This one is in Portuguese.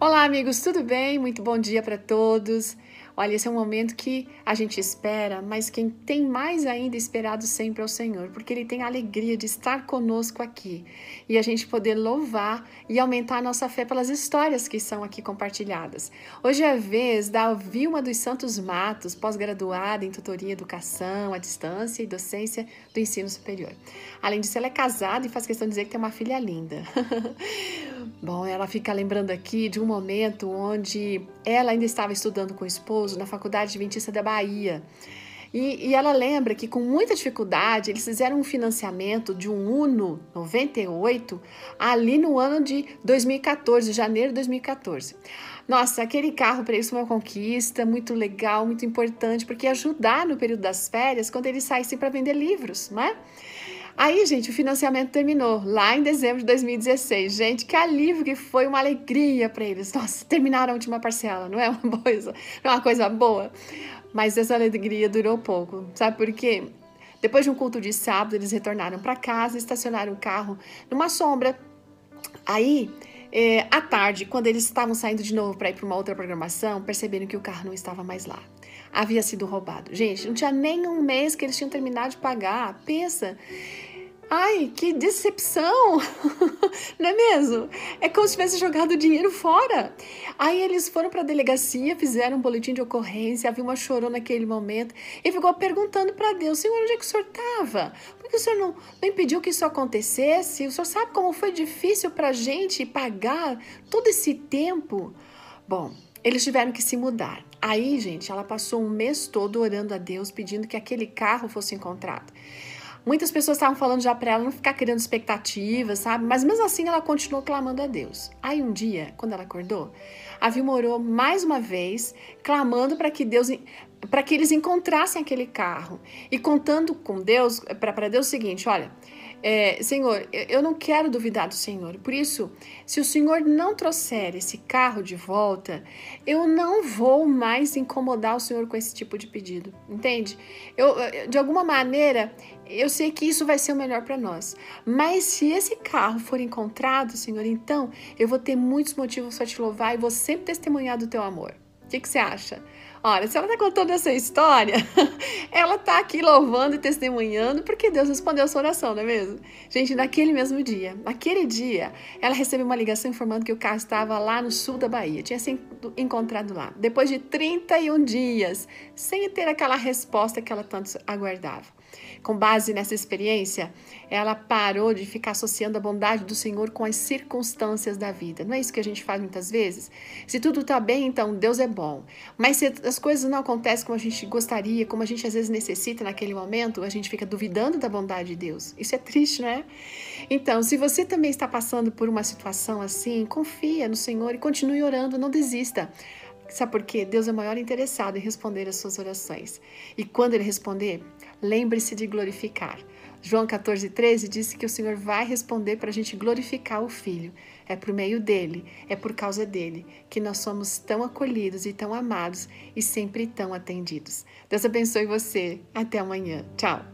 Olá, amigos, tudo bem? Muito bom dia para todos. Olha, esse é um momento que a gente espera, mas quem tem mais ainda esperado sempre é o Senhor, porque Ele tem a alegria de estar conosco aqui e a gente poder louvar e aumentar a nossa fé pelas histórias que são aqui compartilhadas. Hoje é a vez da Vilma dos Santos Matos, pós-graduada em tutoria educação à distância e docência do ensino superior. Além disso, ela é casada e faz questão de dizer que tem uma filha linda. Bom, ela fica lembrando aqui de um momento onde ela ainda estava estudando com o esposo na Faculdade Adventista da Bahia. E, e, ela lembra que com muita dificuldade eles fizeram um financiamento de um Uno 98 ali no ano de 2014, janeiro de 2014. Nossa, aquele carro para eles foi uma conquista muito legal, muito importante, porque ia ajudar no período das férias quando eles saíssem para vender livros, não é? Aí, gente, o financiamento terminou lá em dezembro de 2016. Gente, que alívio que foi, uma alegria para eles. Nossa, terminaram a última parcela, não é uma coisa, não é uma coisa boa. Mas essa alegria durou pouco. Sabe por quê? Depois de um culto de sábado, eles retornaram para casa, estacionaram o carro numa sombra. Aí, é, à tarde, quando eles estavam saindo de novo para ir para uma outra programação, perceberam que o carro não estava mais lá. Havia sido roubado. Gente, não tinha nem um mês que eles tinham terminado de pagar. Pensa. Ai, que decepção! Não é mesmo? É como se tivesse jogado o dinheiro fora. Aí eles foram para a delegacia, fizeram um boletim de ocorrência, havia uma chorou naquele momento e ficou perguntando para Deus: Senhor, onde é que o senhor estava? Por que o senhor não, não impediu que isso acontecesse? O senhor sabe como foi difícil para a gente pagar todo esse tempo? Bom, eles tiveram que se mudar. Aí, gente, ela passou um mês todo orando a Deus, pedindo que aquele carro fosse encontrado. Muitas pessoas estavam falando já para ela não ficar criando expectativas, sabe? Mas mesmo assim ela continuou clamando a Deus. Aí um dia, quando ela acordou, a Vilma orou mais uma vez, clamando para que Deus para que eles encontrassem aquele carro e contando com Deus, para Deus o seguinte, olha, é, Senhor, eu não quero duvidar do Senhor. Por isso, se o Senhor não trouxer esse carro de volta, eu não vou mais incomodar o Senhor com esse tipo de pedido. Entende? Eu, de alguma maneira, eu sei que isso vai ser o melhor para nós. Mas se esse carro for encontrado, Senhor, então eu vou ter muitos motivos para te louvar e vou sempre testemunhar do teu amor. Que, que você acha? Olha, se ela está contando essa história, ela está aqui louvando e testemunhando porque Deus respondeu a sua oração, não é mesmo? Gente, naquele mesmo dia, naquele dia, ela recebeu uma ligação informando que o carro estava lá no sul da Bahia, tinha sido encontrado lá, depois de 31 dias, sem ter aquela resposta que ela tanto aguardava. Com base nessa experiência, ela parou de ficar associando a bondade do Senhor com as circunstâncias da vida. Não é isso que a gente faz muitas vezes? Se tudo está bem, então Deus é bom. Mas se as coisas não acontecem como a gente gostaria, como a gente às vezes necessita naquele momento, a gente fica duvidando da bondade de Deus. Isso é triste, não é? Então, se você também está passando por uma situação assim, confia no Senhor e continue orando, não desista. Sabe por quê? Deus é o maior interessado em responder as suas orações. E quando Ele responder, lembre-se de glorificar. João 14, 13 disse que o Senhor vai responder para a gente glorificar o Filho. É por meio dele, é por causa dele, que nós somos tão acolhidos e tão amados e sempre tão atendidos. Deus abençoe você. Até amanhã. Tchau.